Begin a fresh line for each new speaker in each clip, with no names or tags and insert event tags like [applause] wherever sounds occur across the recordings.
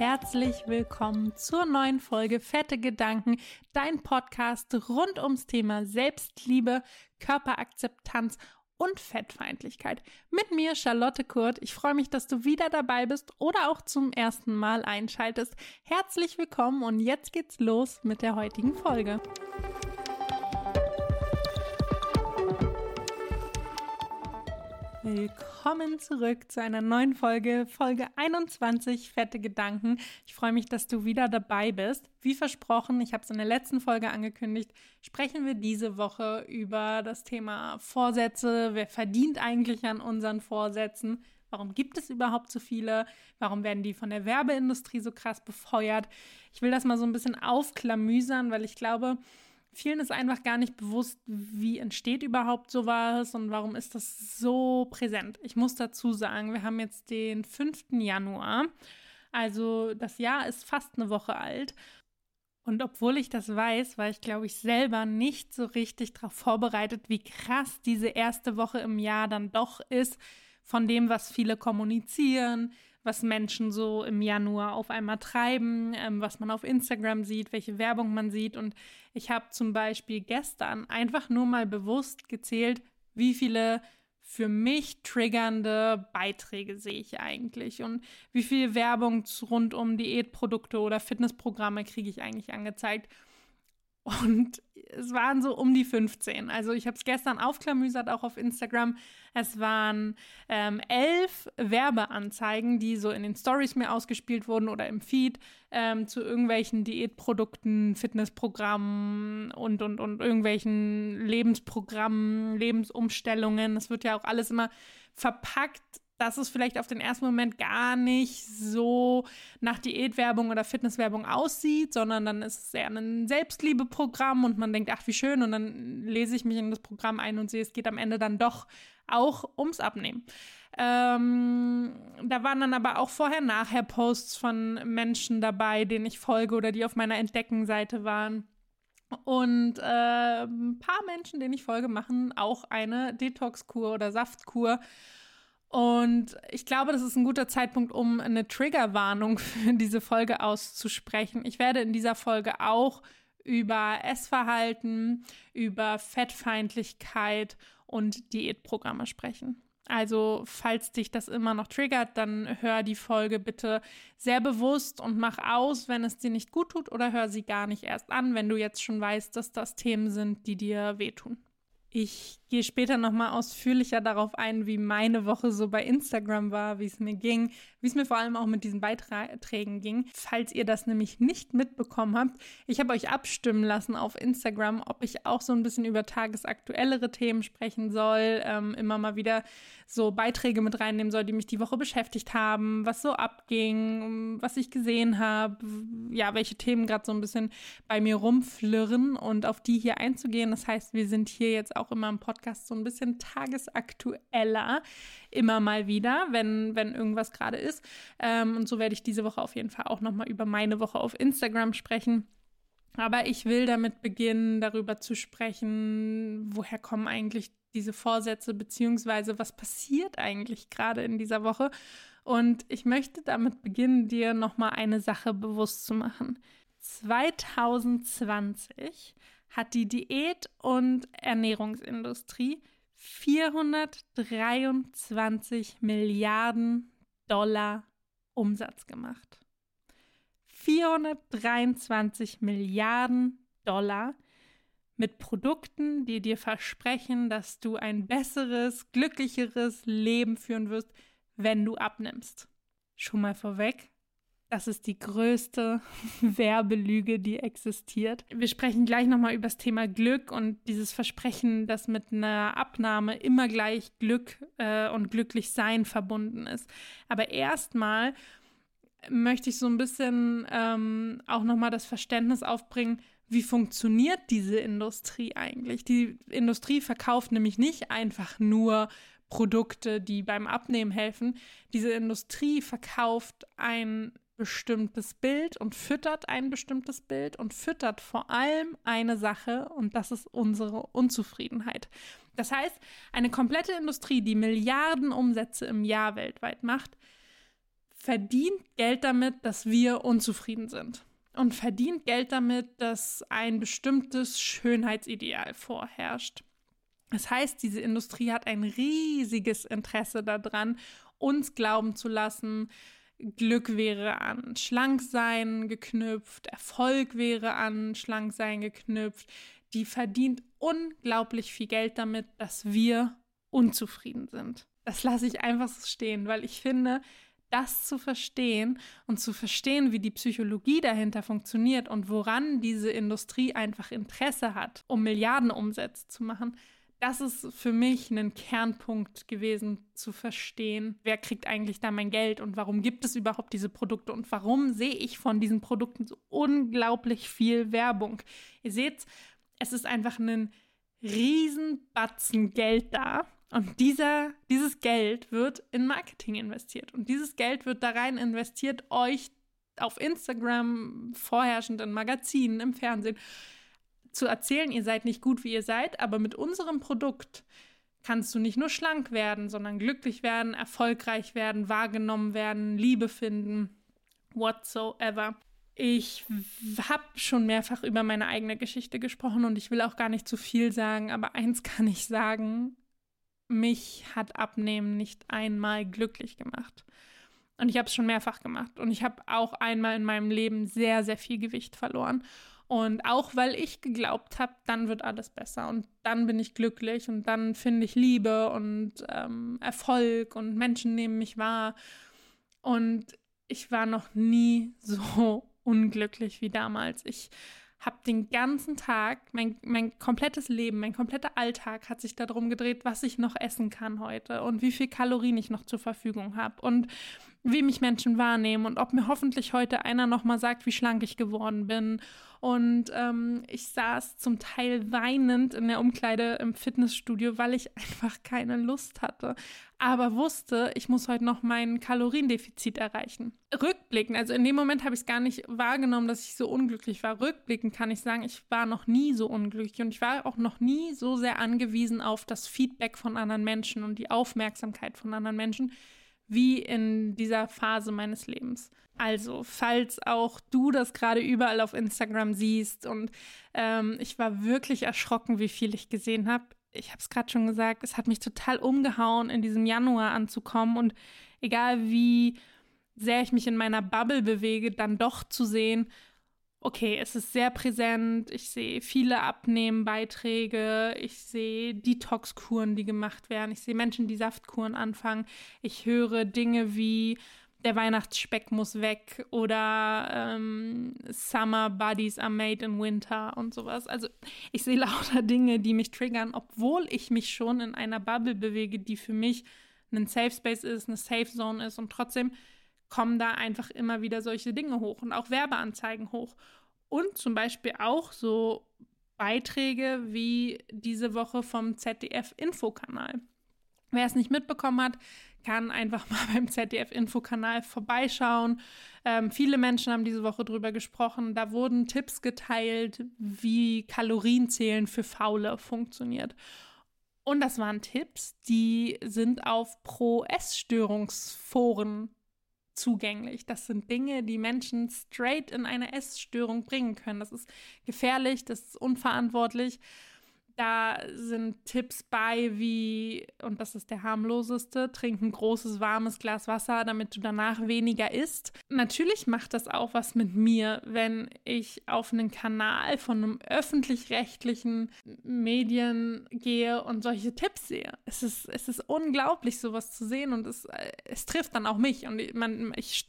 herzlich willkommen zur neuen Folge Fette Gedanken, dein Podcast rund ums Thema Selbstliebe, Körperakzeptanz und Fettfeindlichkeit. Mit mir Charlotte Kurt. Ich freue mich, dass du wieder dabei bist oder auch zum ersten Mal einschaltest. Herzlich willkommen und jetzt geht's los mit der heutigen Folge. Willkommen zurück zu einer neuen Folge, Folge 21, Fette Gedanken. Ich freue mich, dass du wieder dabei bist. Wie versprochen, ich habe es in der letzten Folge angekündigt, sprechen wir diese Woche über das Thema Vorsätze. Wer verdient eigentlich an unseren Vorsätzen? Warum gibt es überhaupt so viele? Warum werden die von der Werbeindustrie so krass befeuert? Ich will das mal so ein bisschen aufklamüsern, weil ich glaube, Vielen ist einfach gar nicht bewusst, wie entsteht überhaupt sowas und warum ist das so präsent. Ich muss dazu sagen, wir haben jetzt den 5. Januar, also das Jahr ist fast eine Woche alt. Und obwohl ich das weiß, war ich, glaube ich, selber nicht so richtig darauf vorbereitet, wie krass diese erste Woche im Jahr dann doch ist von dem, was viele kommunizieren, was Menschen so im Januar auf einmal treiben, ähm, was man auf Instagram sieht, welche Werbung man sieht. Und ich habe zum Beispiel gestern einfach nur mal bewusst gezählt, wie viele für mich triggernde Beiträge sehe ich eigentlich und wie viel Werbung rund um Diätprodukte oder Fitnessprogramme kriege ich eigentlich angezeigt. Und es waren so um die 15. Also ich habe es gestern aufklamüsert, auch auf Instagram. Es waren ähm, elf Werbeanzeigen, die so in den Stories mir ausgespielt wurden oder im Feed ähm, zu irgendwelchen Diätprodukten, Fitnessprogrammen und, und, und irgendwelchen Lebensprogrammen, Lebensumstellungen. Es wird ja auch alles immer verpackt dass es vielleicht auf den ersten Moment gar nicht so nach Diätwerbung oder Fitnesswerbung aussieht, sondern dann ist es eher ein Selbstliebeprogramm und man denkt, ach, wie schön, und dann lese ich mich in das Programm ein und sehe, es geht am Ende dann doch auch ums Abnehmen. Ähm, da waren dann aber auch vorher-nachher Posts von Menschen dabei, denen ich folge oder die auf meiner Entdeckenseite waren. Und äh, ein paar Menschen, denen ich folge, machen auch eine Detox-Kur oder Saftkur. Und ich glaube, das ist ein guter Zeitpunkt, um eine Triggerwarnung [laughs] für diese Folge auszusprechen. Ich werde in dieser Folge auch über Essverhalten, über Fettfeindlichkeit und Diätprogramme sprechen. Also, falls dich das immer noch triggert, dann hör die Folge bitte sehr bewusst und mach aus, wenn es dir nicht gut tut, oder hör sie gar nicht erst an, wenn du jetzt schon weißt, dass das Themen sind, die dir wehtun. Ich gehe später nochmal ausführlicher darauf ein, wie meine Woche so bei Instagram war, wie es mir ging, wie es mir vor allem auch mit diesen Beiträgen ging. Falls ihr das nämlich nicht mitbekommen habt, ich habe euch abstimmen lassen auf Instagram, ob ich auch so ein bisschen über tagesaktuellere Themen sprechen soll, ähm, immer mal wieder so Beiträge mit reinnehmen soll, die mich die Woche beschäftigt haben, was so abging, was ich gesehen habe, ja, welche Themen gerade so ein bisschen bei mir rumflirren und auf die hier einzugehen. Das heißt, wir sind hier jetzt auch immer im Podcast so ein bisschen tagesaktueller, immer mal wieder, wenn, wenn irgendwas gerade ist. Ähm, und so werde ich diese Woche auf jeden Fall auch nochmal über meine Woche auf Instagram sprechen. Aber ich will damit beginnen, darüber zu sprechen, woher kommen eigentlich diese Vorsätze, beziehungsweise was passiert eigentlich gerade in dieser Woche. Und ich möchte damit beginnen, dir nochmal eine Sache bewusst zu machen. 2020 hat die Diät- und Ernährungsindustrie 423 Milliarden Dollar Umsatz gemacht. 423 Milliarden Dollar mit Produkten, die dir versprechen, dass du ein besseres, glücklicheres Leben führen wirst, wenn du abnimmst. Schon mal vorweg, das ist die größte [laughs] Werbelüge, die existiert. Wir sprechen gleich nochmal über das Thema Glück und dieses Versprechen, dass mit einer Abnahme immer gleich Glück äh, und glücklich sein verbunden ist. Aber erstmal möchte ich so ein bisschen ähm, auch nochmal das Verständnis aufbringen, wie funktioniert diese Industrie eigentlich? Die Industrie verkauft nämlich nicht einfach nur Produkte, die beim Abnehmen helfen. Diese Industrie verkauft ein bestimmtes Bild und füttert ein bestimmtes Bild und füttert vor allem eine Sache und das ist unsere Unzufriedenheit. Das heißt, eine komplette Industrie, die Milliarden Umsätze im Jahr weltweit macht, verdient Geld damit, dass wir unzufrieden sind. Und verdient Geld damit, dass ein bestimmtes Schönheitsideal vorherrscht. Das heißt, diese Industrie hat ein riesiges Interesse daran, uns glauben zu lassen, Glück wäre an Schlanksein geknüpft, Erfolg wäre an Schlanksein geknüpft. Die verdient unglaublich viel Geld damit, dass wir unzufrieden sind. Das lasse ich einfach so stehen, weil ich finde, das zu verstehen und zu verstehen, wie die Psychologie dahinter funktioniert und woran diese Industrie einfach Interesse hat, um Milliardenumsätze zu machen, das ist für mich ein Kernpunkt gewesen, zu verstehen, wer kriegt eigentlich da mein Geld und warum gibt es überhaupt diese Produkte und warum sehe ich von diesen Produkten so unglaublich viel Werbung. Ihr seht, es ist einfach ein Riesenbatzen Geld da. Und dieser, dieses Geld wird in Marketing investiert. Und dieses Geld wird da rein investiert, euch auf Instagram, vorherrschend in Magazinen, im Fernsehen, zu erzählen, ihr seid nicht gut, wie ihr seid, aber mit unserem Produkt kannst du nicht nur schlank werden, sondern glücklich werden, erfolgreich werden, wahrgenommen werden, Liebe finden, whatsoever. Ich habe schon mehrfach über meine eigene Geschichte gesprochen und ich will auch gar nicht zu viel sagen, aber eins [laughs] kann ich sagen, mich hat Abnehmen nicht einmal glücklich gemacht. Und ich habe es schon mehrfach gemacht. Und ich habe auch einmal in meinem Leben sehr, sehr viel Gewicht verloren. Und auch weil ich geglaubt habe, dann wird alles besser und dann bin ich glücklich und dann finde ich Liebe und ähm, Erfolg und Menschen nehmen mich wahr. Und ich war noch nie [laughs] so unglücklich wie damals. Ich habe den ganzen Tag, mein, mein komplettes Leben, mein kompletter Alltag hat sich darum gedreht, was ich noch essen kann heute und wie viel Kalorien ich noch zur Verfügung habe und wie mich Menschen wahrnehmen und ob mir hoffentlich heute einer noch mal sagt, wie schlank ich geworden bin und ähm, ich saß zum Teil weinend in der Umkleide im Fitnessstudio, weil ich [laughs] einfach keine Lust hatte. Aber wusste, ich muss heute noch mein Kaloriendefizit erreichen. Rückblickend, also in dem Moment habe ich es gar nicht wahrgenommen, dass ich so unglücklich war. Rückblickend kann ich sagen, ich war noch nie so unglücklich und ich war auch noch nie so sehr angewiesen auf das Feedback von anderen Menschen und die Aufmerksamkeit von anderen Menschen wie in dieser Phase meines Lebens. Also, falls auch du das gerade überall auf Instagram siehst und ähm, ich war wirklich erschrocken, wie viel ich gesehen habe. Ich habe es gerade schon gesagt, es hat mich total umgehauen, in diesem Januar anzukommen und egal wie sehr ich mich in meiner Bubble bewege, dann doch zu sehen, okay, es ist sehr präsent. Ich sehe viele Abnehmbeiträge. Ich sehe Detox-Kuren, die gemacht werden. Ich sehe Menschen, die Saftkuren anfangen. Ich höre Dinge wie der Weihnachtsspeck muss weg oder ähm, Summer Bodies are made in winter und sowas. Also ich sehe lauter Dinge, die mich triggern, obwohl ich mich schon in einer Bubble bewege, die für mich ein Safe Space ist, eine Safe Zone ist und trotzdem kommen da einfach immer wieder solche Dinge hoch und auch Werbeanzeigen hoch. Und zum Beispiel auch so Beiträge wie diese Woche vom ZDF-Infokanal. Wer es nicht mitbekommen hat, kann einfach [laughs] mal beim ZDF-Infokanal vorbeischauen. Ähm, viele Menschen haben diese Woche drüber gesprochen. Da wurden Tipps geteilt, wie Kalorienzählen für Faule funktioniert. Und das waren Tipps, die sind auf Pro-Essstörungsforen zugänglich. Das sind Dinge, die Menschen straight in eine Essstörung bringen können. Das ist gefährlich, das ist unverantwortlich. Da sind Tipps bei wie, und das ist der harmloseste, trink ein großes warmes Glas Wasser, damit du danach weniger isst. Natürlich macht das auch was mit mir, wenn ich auf einen Kanal von einem öffentlich-rechtlichen Medien gehe und solche Tipps sehe. Es ist, es ist unglaublich, sowas zu sehen und es, es trifft dann auch mich. Und man, ich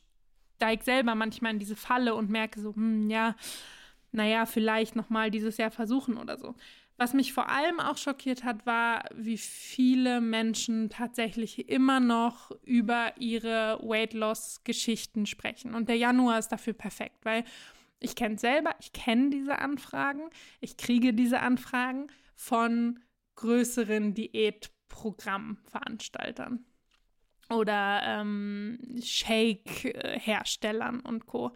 steige selber manchmal in diese Falle und merke so, hm, ja, naja, vielleicht nochmal dieses Jahr versuchen oder so. Was mich vor allem auch schockiert hat, war, wie viele Menschen tatsächlich immer noch über ihre Weight Loss Geschichten sprechen. Und der Januar ist dafür perfekt, weil ich kenne selber, ich kenne diese Anfragen, ich kriege diese Anfragen von größeren Diätprogrammveranstaltern oder ähm, Shake-Herstellern und Co.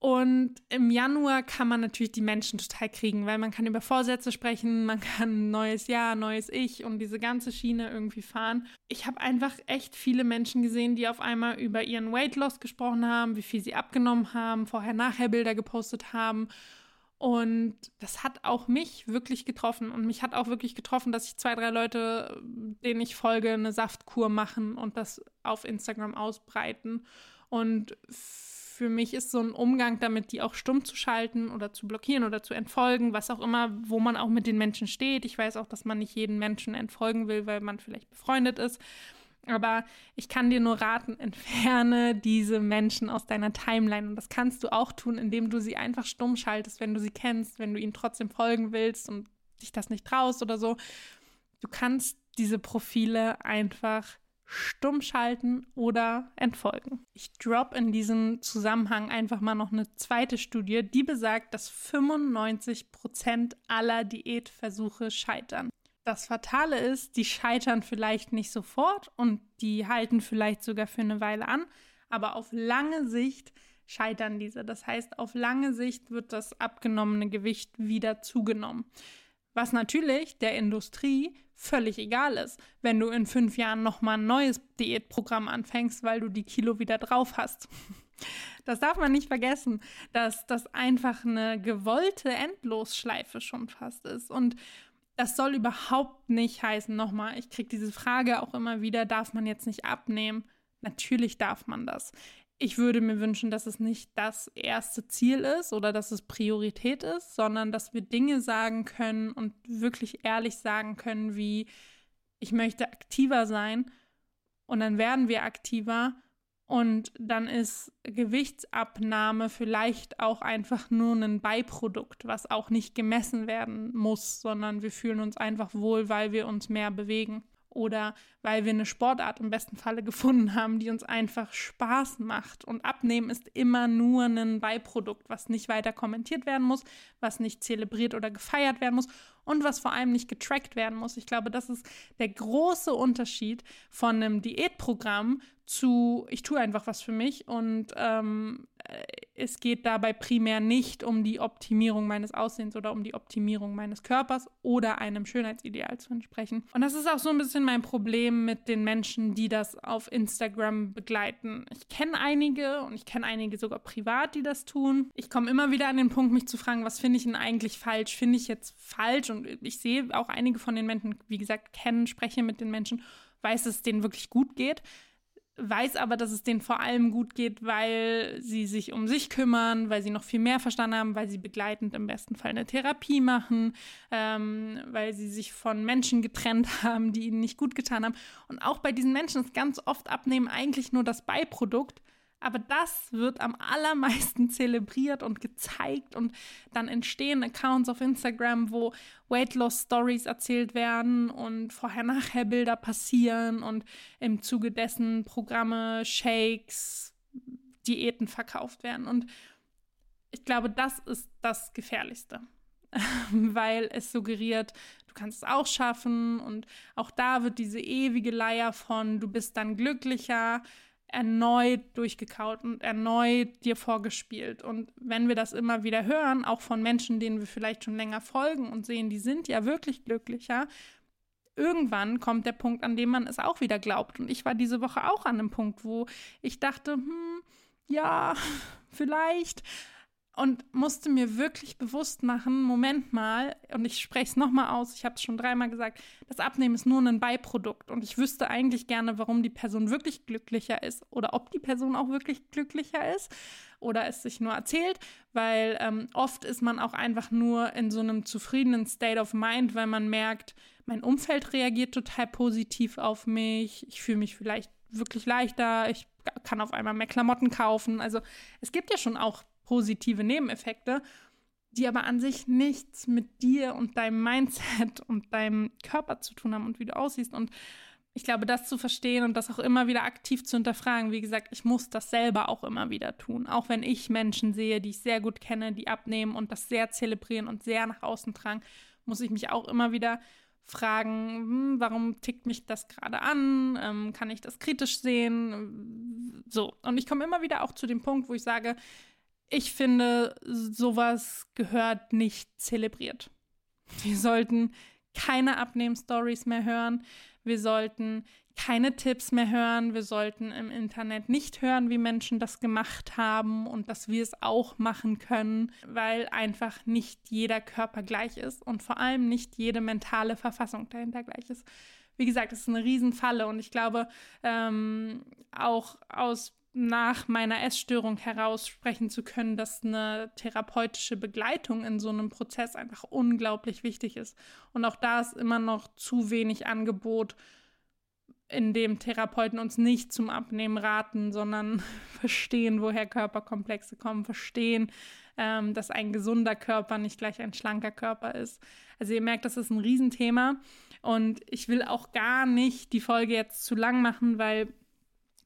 Und im Januar kann man natürlich die Menschen total kriegen, weil man kann über Vorsätze sprechen, man kann neues Jahr, neues Ich und diese ganze Schiene irgendwie fahren. Ich habe einfach echt viele Menschen gesehen, die auf einmal über ihren Weight Loss gesprochen haben, wie viel sie abgenommen haben, vorher-nachher Bilder gepostet haben. Und das hat auch mich wirklich getroffen. Und mich hat auch wirklich getroffen, dass ich zwei, drei Leute, denen ich folge, eine Saftkur machen und das auf Instagram ausbreiten. Und für mich ist so ein Umgang damit, die auch stumm zu schalten oder zu blockieren oder zu entfolgen, was auch immer, wo man auch mit den Menschen steht. Ich weiß auch, dass man nicht jeden Menschen entfolgen will, weil man vielleicht befreundet ist. Aber ich kann dir nur raten, [laughs] entferne diese Menschen aus deiner Timeline. Und das kannst du auch tun, indem du sie einfach stumm schaltest, wenn du sie kennst, wenn du ihnen trotzdem folgen willst und dich das nicht traust oder so. Du kannst diese Profile einfach stumm schalten oder entfolgen. Ich drop in diesem Zusammenhang einfach mal noch eine zweite Studie, die besagt, dass 95 Prozent aller Diätversuche scheitern. Das Fatale ist, die scheitern vielleicht nicht sofort und die halten vielleicht sogar für eine Weile an, aber auf lange Sicht scheitern diese. Das heißt, auf lange Sicht wird das abgenommene Gewicht wieder zugenommen. Was natürlich der Industrie völlig egal ist, wenn du in fünf Jahren nochmal ein neues Diätprogramm anfängst, weil du die Kilo wieder drauf hast. [laughs] Das darf man nicht vergessen, dass das einfach eine gewollte Endlosschleife schon fast ist. Und das soll überhaupt nicht heißen, nochmal, ich kriege diese Frage auch immer wieder, darf man jetzt nicht abnehmen? Natürlich darf man das ich würde mir wünschen, dass es nicht das erste Ziel ist oder dass es Priorität ist, sondern dass wir Dinge sagen können und wirklich ehrlich sagen können, wie ich möchte aktiver sein und dann werden wir aktiver und dann ist Gewichtsabnahme vielleicht auch einfach nur ein Beiprodukt, was auch nicht gemessen werden muss, sondern wir fühlen uns einfach wohl, weil wir uns mehr bewegen oder weil wir eine Sportart im besten Falle gefunden haben, die uns einfach Spaß macht. Und Abnehmen ist immer nur ein Beiprodukt, was nicht weiter kommentiert werden muss, was nicht zelebriert oder gefeiert werden muss und was vor allem nicht getrackt werden muss. Ich glaube, das ist der große Unterschied von einem Diätprogramm zu, ich tue einfach was für mich und ähm, es geht dabei primär nicht um die Optimierung meines Aussehens oder um die Optimierung meines Körpers oder einem Schönheitsideal zu entsprechen. Und das ist auch so ein bisschen mein Problem mit den Menschen, die das auf Instagram begleiten. Ich kenne einige und ich kenne einige sogar privat, die das tun. Ich komme immer wieder an den Punkt, mich zu fragen, was finde ich denn eigentlich falsch? Finde ich jetzt falsch? Und ich sehe auch einige von den Menschen, wie gesagt, kennen, spreche mit den Menschen, weiß, dass es denen wirklich gut geht weiß aber, dass es denen vor allem gut geht, weil sie sich um sich kümmern, weil sie noch viel mehr verstanden haben, weil sie begleitend im besten Fall eine Therapie machen, ähm, weil sie sich von Menschen getrennt [laughs] haben, die ihnen nicht gut getan haben. Und auch bei diesen Menschen ist ganz oft Abnehmen eigentlich nur das Beiprodukt, aber das wird am allermeisten [laughs] zelebriert und gezeigt und dann entstehen Accounts auf Instagram, wo Weight Loss Stories erzählt werden und vorher-nachher Bilder passieren und im Zuge dessen Programme, Shakes, Diäten verkauft werden. Und ich glaube, das ist das Gefährlichste, [laughs] weil es suggeriert, du kannst es auch schaffen und auch da wird diese ewige Leier von, du bist dann glücklicher, erneut durchgekaut und erneut dir vorgespielt. Und wenn wir das immer wieder hören, auch von Menschen, denen wir vielleicht schon länger folgen und sehen, die sind ja wirklich glücklicher, irgendwann kommt der Punkt, an dem man es auch wieder glaubt. Und ich war diese Woche auch an einem Punkt, wo ich dachte, hm, ja, [laughs] vielleicht und musste mir wirklich bewusst machen, Moment mal, und ich spreche es nochmal aus, ich habe es schon dreimal gesagt, das Abnehmen ist nur ein Beiprodukt und ich wüsste eigentlich gerne, warum die Person wirklich glücklicher ist oder ob die Person auch wirklich glücklicher ist oder es sich nur erzählt, weil ähm, oft ist man auch einfach nur in so einem zufriedenen State of Mind, weil man merkt, mein Umfeld reagiert total positiv auf mich, ich fühle mich vielleicht wirklich leichter, ich kann auf einmal mehr Klamotten kaufen. Also es gibt ja schon auch positive Nebeneffekte, die aber an sich nichts mit dir und deinem Mindset [laughs] und deinem Körper zu tun haben und wie du aussiehst. Und ich glaube, das zu verstehen und das auch immer wieder aktiv zu hinterfragen. Wie gesagt, ich muss das selber auch immer wieder tun. Auch wenn ich Menschen sehe, die ich sehr gut kenne, die abnehmen und das sehr zelebrieren und sehr nach außen tragen, muss ich mich auch immer wieder fragen, hm, warum tickt mich das gerade an? Ähm, kann ich das kritisch sehen? So. Und ich komme immer wieder auch zu dem Punkt, wo ich sage, Ich finde, sowas gehört nicht zelebriert. Wir sollten keine Abnehmen-Stories mehr hören. Wir sollten keine Tipps mehr hören. Wir sollten im Internet nicht hören, wie Menschen das gemacht haben und dass wir es auch machen können, weil einfach nicht jeder Körper gleich ist und vor allem nicht jede mentale Verfassung dahinter gleich ist. Wie gesagt, es ist eine Riesenfalle und ich glaube, ähm, auch aus nach meiner Essstörung heraus sprechen zu können, dass eine therapeutische Begleitung in so einem Prozess einfach unglaublich wichtig ist. Und auch da ist immer noch zu wenig Angebot, in dem Therapeuten uns nicht zum Abnehmen raten, sondern [laughs] verstehen, woher Körperkomplexe kommen, verstehen, ähm, dass ein gesunder Körper nicht gleich ein schlanker Körper ist. Also ihr merkt, das ist ein Riesenthema und ich will auch gar nicht die Folge jetzt zu lang machen, weil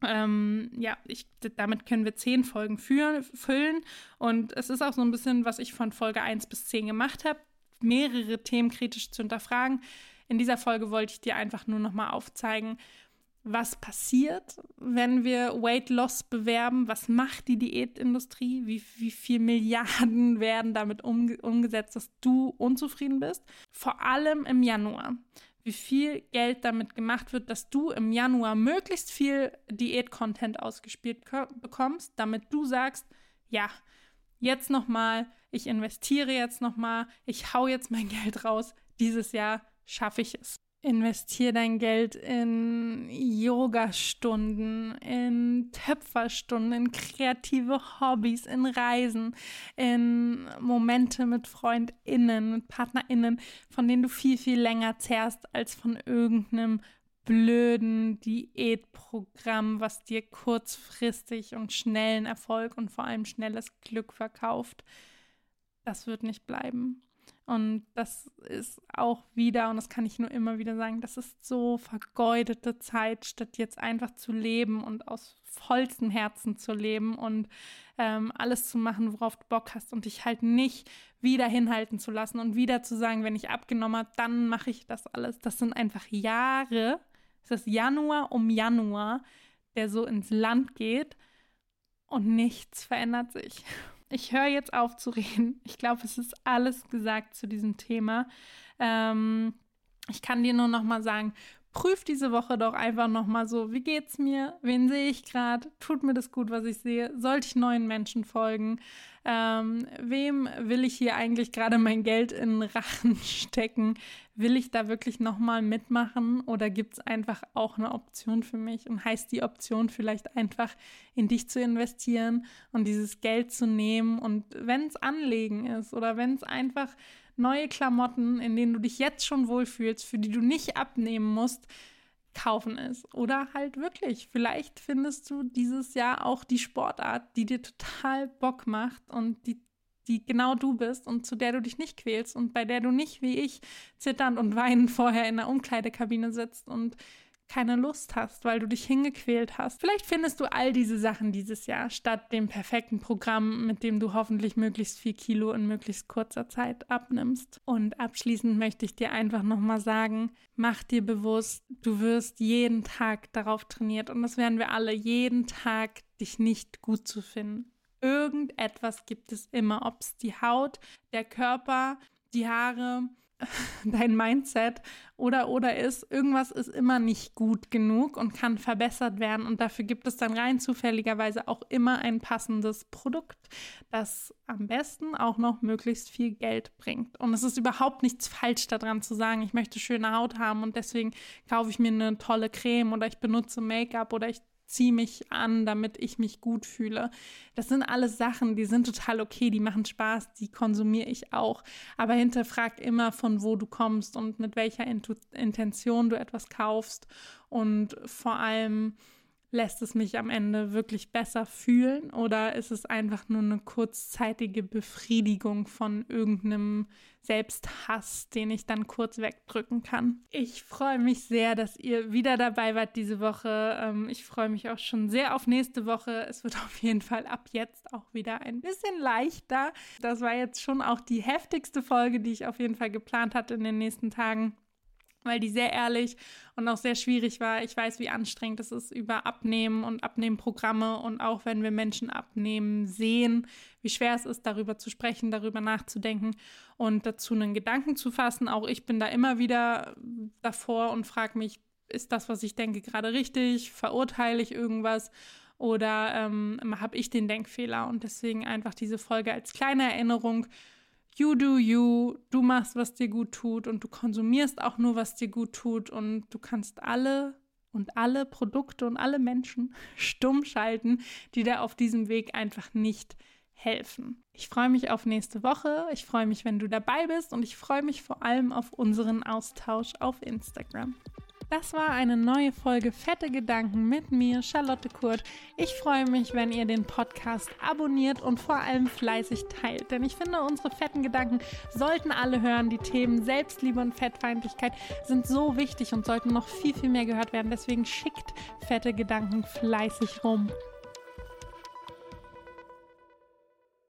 ähm, ja, ich, damit können wir zehn Folgen für, füllen. Und es ist auch so ein bisschen, was ich von Folge 1 bis 10 gemacht habe, mehrere Themen kritisch zu hinterfragen. In dieser Folge wollte ich dir einfach nur nochmal aufzeigen, was passiert, wenn wir Weight Loss bewerben, was macht die Diätindustrie, wie, wie viel Milliarden [laughs] werden damit umge umgesetzt, dass du unzufrieden bist. Vor allem im Januar wie viel Geld damit gemacht wird, dass du im Januar möglichst viel Diät-Content ausgespielt bekommst, damit du sagst, ja, jetzt nochmal, ich investiere jetzt nochmal, ich hau jetzt mein [laughs] Geld raus, dieses Jahr schaffe ich es. Investier dein Geld in Yoga-Stunden, in Töpferstunden, in kreative Hobbys, in Reisen, in Momente mit FreundInnen, mit PartnerInnen, von denen du viel, viel länger zehrst als von irgendeinem blöden Diätprogramm, was dir kurzfristig und schnellen Erfolg und vor allem schnelles Glück verkauft. Das wird nicht bleiben. Und das ist auch wieder, und das kann ich nur immer wieder sagen, das ist so vergeudete Zeit, statt jetzt einfach zu leben und aus vollstem Herzen zu leben und ähm, alles zu machen, worauf du Bock hast und dich halt nicht wieder hinhalten zu lassen und wieder zu sagen, wenn ich abgenommen habe, dann mache ich das alles. Das sind einfach Jahre, es ist Januar um Januar, der so ins Land geht und nichts verändert sich ich höre jetzt auf zu reden. Ich glaube, es ist alles gesagt zu diesem Thema. Ähm, ich kann dir nur noch mal sagen, prüf diese Woche doch einfach noch mal so, wie geht's mir? Wen sehe ich gerade? Tut mir das gut, was ich sehe? Sollte ich neuen Menschen folgen? Ähm, wem will ich hier eigentlich gerade mein Geld in Rachen [laughs] stecken? Will ich da wirklich noch mal mitmachen oder gibt es einfach auch eine Option für mich? Und heißt die Option vielleicht einfach in dich zu investieren und dieses Geld zu nehmen und wenn es Anlegen ist oder wenn es einfach neue Klamotten, in denen du dich jetzt schon wohlfühlst, für die du nicht abnehmen musst, kaufen ist. Oder halt wirklich, vielleicht findest du dieses Jahr auch die Sportart, die dir total Bock macht und die, die genau du bist und zu der du dich nicht quälst und bei der du nicht wie ich zitternd und weinend vorher in der Umkleidekabine sitzt und keine Lust hast, weil du dich hingequält hast. Vielleicht findest du all diese Sachen dieses Jahr statt dem perfekten Programm, mit dem du hoffentlich möglichst viel Kilo in möglichst kurzer Zeit abnimmst. Und abschließend möchte ich dir einfach nochmal sagen, mach dir bewusst, du wirst jeden Tag darauf trainiert und das werden wir alle, jeden Tag dich nicht gut zu finden. Irgendetwas gibt es immer, ob es die Haut, der Körper, die Haare, [laughs] dein Mindset oder oder ist, irgendwas ist immer nicht gut genug und kann verbessert werden und dafür gibt es dann rein zufälligerweise auch immer ein passendes Produkt, das am besten auch noch möglichst viel Geld bringt. Und es ist überhaupt nichts falsch daran zu sagen, ich möchte schöne Haut haben und deswegen kaufe ich mir eine tolle Creme oder ich benutze Make-up oder ich ziehe mich an, damit ich mich gut fühle. Das sind alles Sachen, die sind total okay, die machen Spaß, die konsumiere ich auch. Aber hinterfrag immer, von wo du kommst und mit welcher Intention du etwas kaufst. Und vor allem, lässt es mich am Ende wirklich besser fühlen oder ist es einfach nur eine kurzzeitige Befriedigung von irgendeinem Selbsthass, den ich dann kurz wegdrücken kann? Ich freue mich sehr, dass ihr wieder dabei wart diese Woche. Ähm, ich freue mich auch schon sehr auf nächste Woche. Es wird [laughs] auf jeden Fall ab jetzt auch wieder ein bisschen leichter. Das war jetzt schon auch die heftigste Folge, die ich auf jeden Fall geplant hatte in den nächsten Tagen. Weil die sehr ehrlich und auch sehr schwierig war. Ich weiß, wie anstrengend es ist über Abnehmen und Abnehmprogramme und auch wenn wir Menschen abnehmen sehen, wie schwer es ist, darüber zu sprechen, darüber nachzudenken und dazu einen Gedanken zu fassen. Auch ich bin da immer wieder davor und frage mich, ist das, was ich denke, gerade richtig? Verurteile ich irgendwas? Oder ähm, habe ich den Denkfehler? Und deswegen einfach diese Folge als kleine Erinnerung you do you, du machst, was dir gut tut und du konsumierst auch nur, was dir gut tut und du kannst alle und alle Produkte und alle Menschen [laughs] stumm schalten, die dir auf diesem Weg einfach nicht helfen. Ich freue mich auf nächste Woche, ich freue mich, wenn du dabei bist und ich freue mich vor allem auf unseren Austausch auf Instagram. Das war eine neue Folge Fette Gedanken mit mir, Charlotte Kurt. Ich freue mich, wenn ihr den Podcast abonniert und vor allem fleißig teilt. Denn ich finde, unsere fetten Gedanken sollten alle hören. Die Themen Selbstliebe und Fettfeindlichkeit sind so wichtig und sollten noch viel, viel mehr gehört werden. Deswegen schickt fette Gedanken fleißig rum.